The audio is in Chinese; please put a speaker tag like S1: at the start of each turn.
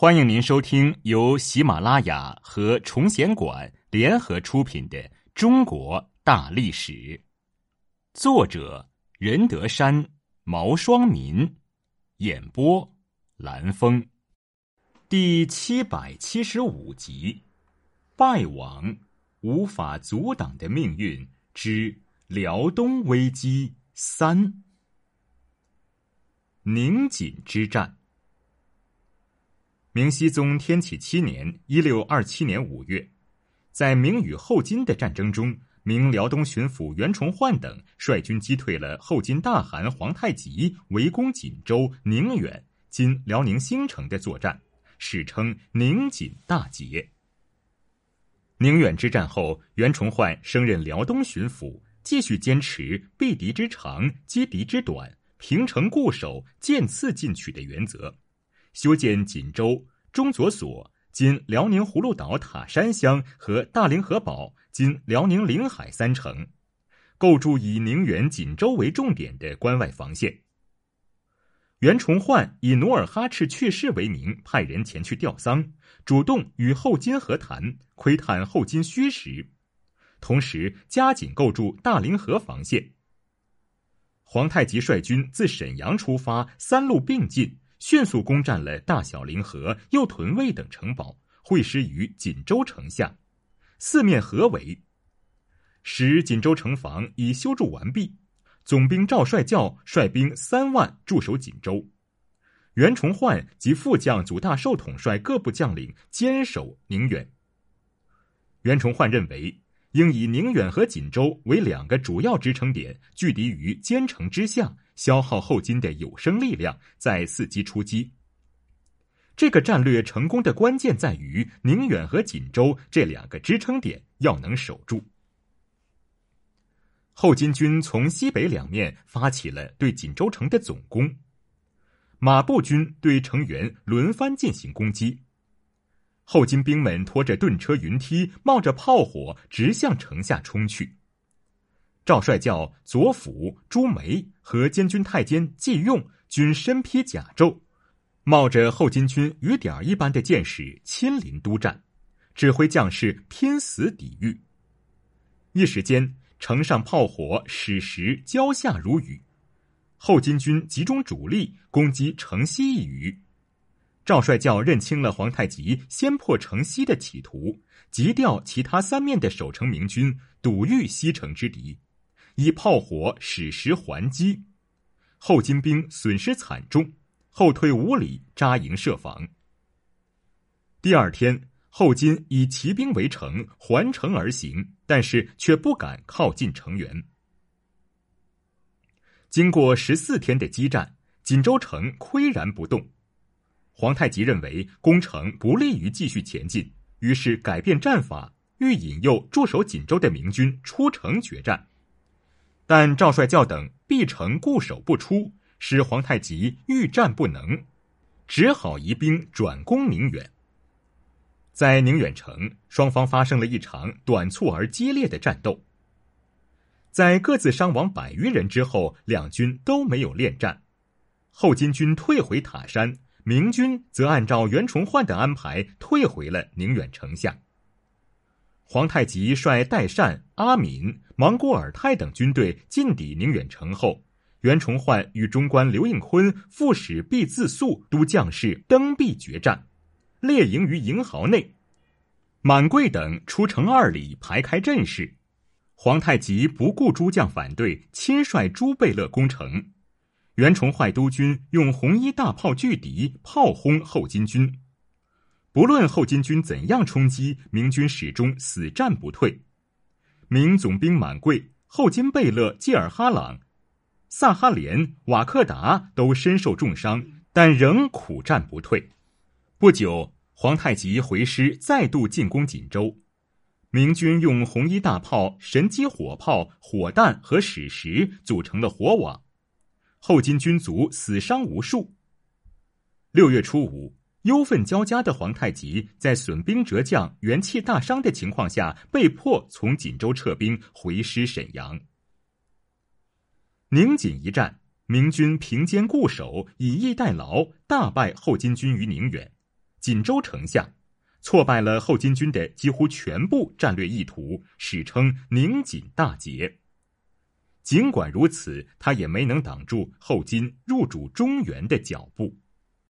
S1: 欢迎您收听由喜马拉雅和崇贤馆联合出品的《中国大历史》，作者任德山、毛双民，演播蓝峰，第七百七十五集：败亡无法阻挡的命运之辽东危机三，宁锦之战。明熹宗天启七年（一六二七年）五月，在明与后金的战争中，明辽东巡抚袁崇焕等率军击退了后金大汗皇太极围攻锦州、宁远（今辽宁兴城）的作战，史称宁锦大捷。宁远之战后，袁崇焕升任辽东巡抚，继续坚持避敌之长、击敌之短、平城固守、渐次进取的原则。修建锦州中左所（今辽宁葫芦岛塔山乡）和大凌河堡（今辽宁临海）三城，构筑以宁远、锦州为重点的关外防线。袁崇焕以努尔哈赤去世为名，派人前去吊丧，主动与后金和谈，窥探后金虚实，同时加紧构筑大凌河防线。皇太极率军自沈阳出发，三路并进。迅速攻占了大小凌河、右屯卫等城堡，会师于锦州城下，四面合围，使锦州城防已修筑完毕。总兵赵帅教率兵三万驻守锦州，袁崇焕及副将祖大寿统帅各部将领坚守宁远。袁崇焕认为，应以宁远和锦州为两个主要支撑点，拒敌于坚城之下。消耗后金的有生力量，再伺机出击。这个战略成功的关键在于宁远和锦州这两个支撑点要能守住。后金军从西北两面发起了对锦州城的总攻，马步军对城垣轮番进行攻击。后金兵们拖着盾车、云梯，冒着炮火，直向城下冲去。赵帅教、左辅、朱梅和监军太监季用均身披甲胄，冒着后金军雨点一般的箭矢，亲临督战，指挥将士拼死抵御。一时间，城上炮火、矢石交下如雨。后金军集中主力攻击城西一隅。赵帅教认清了皇太极先破城西的企图，急调其他三面的守城明军堵御西城之敌。以炮火、矢石还击，后金兵损失惨重，后退五里扎营设防。第二天，后金以骑兵围城，环城而行，但是却不敢靠近城垣。经过十四天的激战，锦州城岿然不动。皇太极认为攻城不利于继续前进，于是改变战法，欲引诱驻守锦州的明军出城决战。但赵帅教等必城固守不出，使皇太极欲战不能，只好移兵转攻宁远。在宁远城，双方发生了一场短促而激烈的战斗。在各自伤亡百余人之后，两军都没有恋战。后金军退回塔山，明军则按照袁崇焕的安排退回了宁远城下。皇太极率代善、阿敏、莽古尔泰等军队进抵宁远城后，袁崇焕与中官刘应坤、副使毕自肃都将士登壁决战，列营于营壕内。满贵等出城二里排开阵势，皇太极不顾诸将反对，亲率朱贝勒攻城。袁崇焕督军用红衣大炮拒敌，炮轰后金军。不论后金军怎样冲击，明军始终死战不退。明总兵满贵、后金贝勒济尔哈朗、萨哈连、瓦克达都身受重伤，但仍苦战不退。不久，皇太极回师，再度进攻锦州。明军用红衣大炮、神机火炮、火弹和矢石组成了火网，后金军卒死伤无数。六月初五。忧愤交加的皇太极，在损兵折将、元气大伤的情况下，被迫从锦州撤兵回师沈阳。宁锦一战，明军凭坚固守，以逸待劳，大败后金军于宁远。锦州城下，挫败了后金军的几乎全部战略意图，史称宁锦大捷。尽管如此，他也没能挡住后金入主中原的脚步。